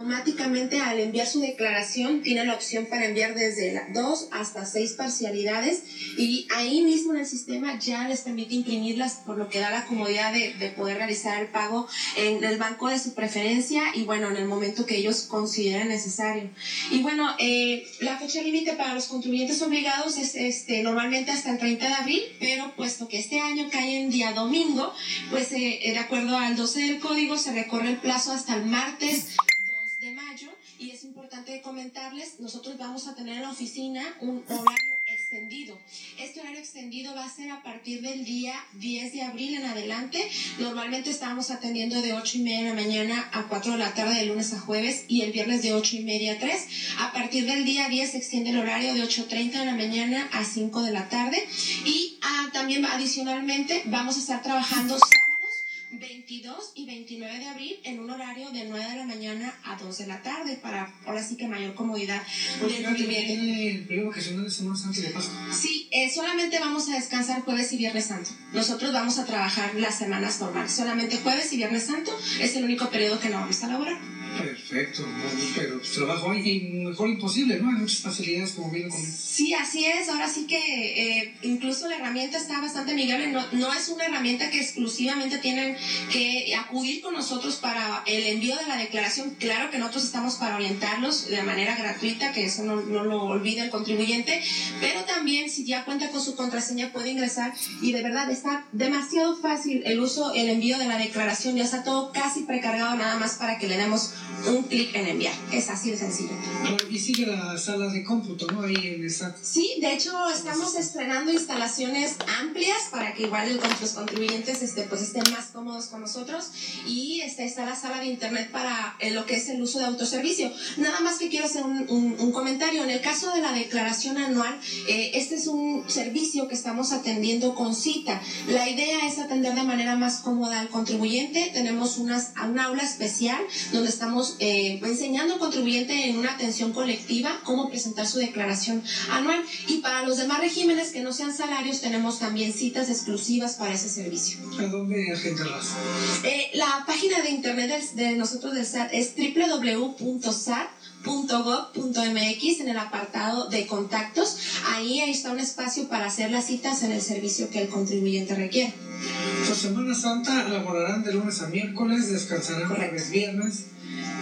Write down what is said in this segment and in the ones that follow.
Automáticamente al enviar su declaración tiene la opción para enviar desde dos hasta seis parcialidades y ahí mismo en el sistema ya les permite imprimirlas por lo que da la comodidad de, de poder realizar el pago en el banco de su preferencia y bueno, en el momento que ellos consideren necesario. Y bueno, eh, la fecha límite para los contribuyentes obligados es este, normalmente hasta el 30 de abril, pero puesto que este año cae en día domingo, pues eh, de acuerdo al 12 del código se recorre el plazo hasta el martes nosotros vamos a tener en la oficina un horario extendido. Este horario extendido va a ser a partir del día 10 de abril en adelante. Normalmente estamos atendiendo de 8 y media de la mañana a 4 de la tarde de lunes a jueves y el viernes de 8 y media a 3. A partir del día 10 se extiende el horario de 8.30 de la mañana a 5 de la tarde y ah, también adicionalmente vamos a estar trabajando 22 y 29 de abril en un horario de 9 de la mañana a 2 de la tarde para ahora sí que mayor comodidad. Sí, eh, solamente vamos a descansar jueves y viernes santo. Nosotros vamos a trabajar las semanas normales. Solamente jueves y viernes santo es el único periodo que no vamos a laborar. Perfecto, pero pues, trabajo hay mejor imposible, ¿no? Hay muchas facilidades como bien Sí, así es. Ahora sí que eh, incluso la herramienta está bastante amigable. No, no es una herramienta que exclusivamente tienen que acudir con nosotros para el envío de la declaración. Claro que nosotros estamos para orientarlos de manera gratuita, que eso no, no lo olvide el contribuyente, pero también si ya cuenta con su contraseña puede ingresar y de verdad está demasiado fácil el uso, el envío de la declaración. Ya está todo casi precargado nada más para que le demos un clic en enviar. Es así de sencillo. Y sigue la sala de cómputo, ¿no? Ahí en el SAT. Sí, de hecho estamos estrenando instalaciones amplias para que igual los contribuyentes este, pues, estén más cómodos con nosotros. Y este, está la sala de internet para eh, lo que es el uso de autoservicio. Nada más que quiero hacer un, un, comentario. En el caso de la declaración anual, eh, este es un servicio que estamos atendiendo con cita. La idea es atender de manera más cómoda al contribuyente. Tenemos unas, un aula especial donde estamos eh, enseñando al contribuyente en una atención colectiva cómo presentar su declaración anual. Y para los demás regímenes que no sean salarios, tenemos también citas exclusivas para ese servicio. ¿A dónde Eh, la página de internet de, nosotros del SAT es www.sat.gov.mx en el apartado de contactos. Ahí, ahí está un espacio para hacer las citas en el servicio que el contribuyente requiere. Por Semana Santa laborarán de lunes a miércoles, descansarán jueves, viernes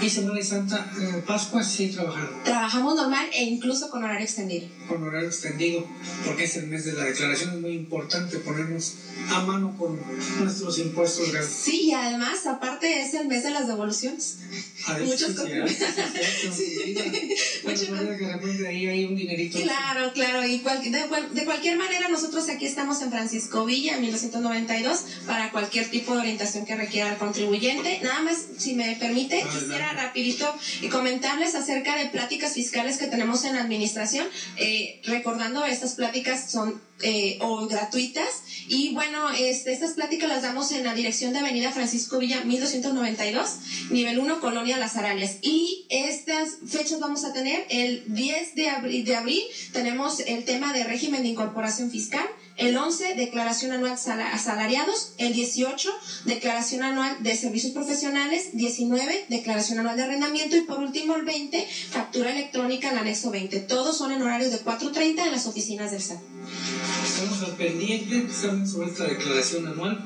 y Semana Santa, eh, Pascua sí trabajaron. Trabajamos normal e incluso con horario extendido. Con horario extendido, porque es el mes de la declaración, es muy importante ponernos a mano con nuestros impuestos. Sí, y además, aparte, es el mes de las devoluciones. Muchos de ahí hay un dinerito. Claro, claro, y de, cualquier manera, nosotros aquí estamos en Francisco Villa, 1992, para cualquier tipo de orientación que requiera el contribuyente. Nada más, si me permite, quisiera rapidito y comentarles acerca de pláticas fiscales que tenemos en la administración. Eh, recordando, estas pláticas son eh, o gratuitas. Y bueno, este, estas pláticas las damos en la dirección de Avenida Francisco Villa 1292, nivel 1, Colonia Las Aralias. Y estas fechas vamos a tener el 10 de abril, de abril tenemos el tema de régimen de incorporación fiscal. El 11, declaración anual asalariados. El 18, declaración anual de servicios profesionales. 19, declaración anual de arrendamiento. Y por último, el 20, factura electrónica en anexo 20. Todos son en horarios de 4.30 en las oficinas del SAT. Pendiente sobre esta declaración anual.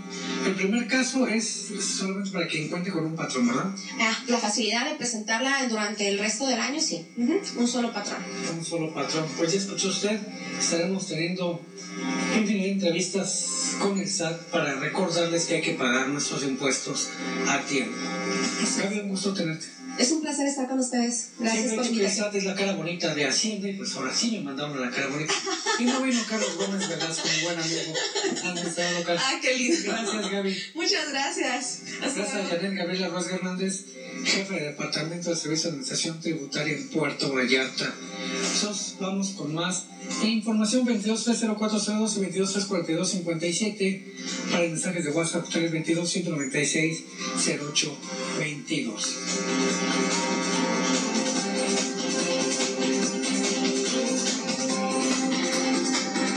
El primer caso es solamente para quien cuente con un patrón, ¿verdad? Ah, la facilidad de presentarla durante el resto del año, sí. Un solo patrón. Un solo patrón. Pues ya escuchó usted, estaremos teniendo infinidad de entrevistas con el SAT para recordarles que hay que pagar nuestros impuestos a tiempo. Gaby, un gusto tenerte. Es un placer estar con ustedes. Gracias por invitarme. Es la cara bonita de Hacienda pues ahora sí me mandaron la cara bonita. Y no vino Carlos Gómez Velasco, mi buen amigo, local. Ah, qué lindo. Gracias, Gaby. Muchas gracias. gracias a Janet Gabriela Ruiz Hernández, jefe de Departamento de Servicio de Administración Tributaria en Puerto Vallarta. Nosotros vamos con más información 2230402 y 2234257 para mensajes de WhatsApp 322 196 0822.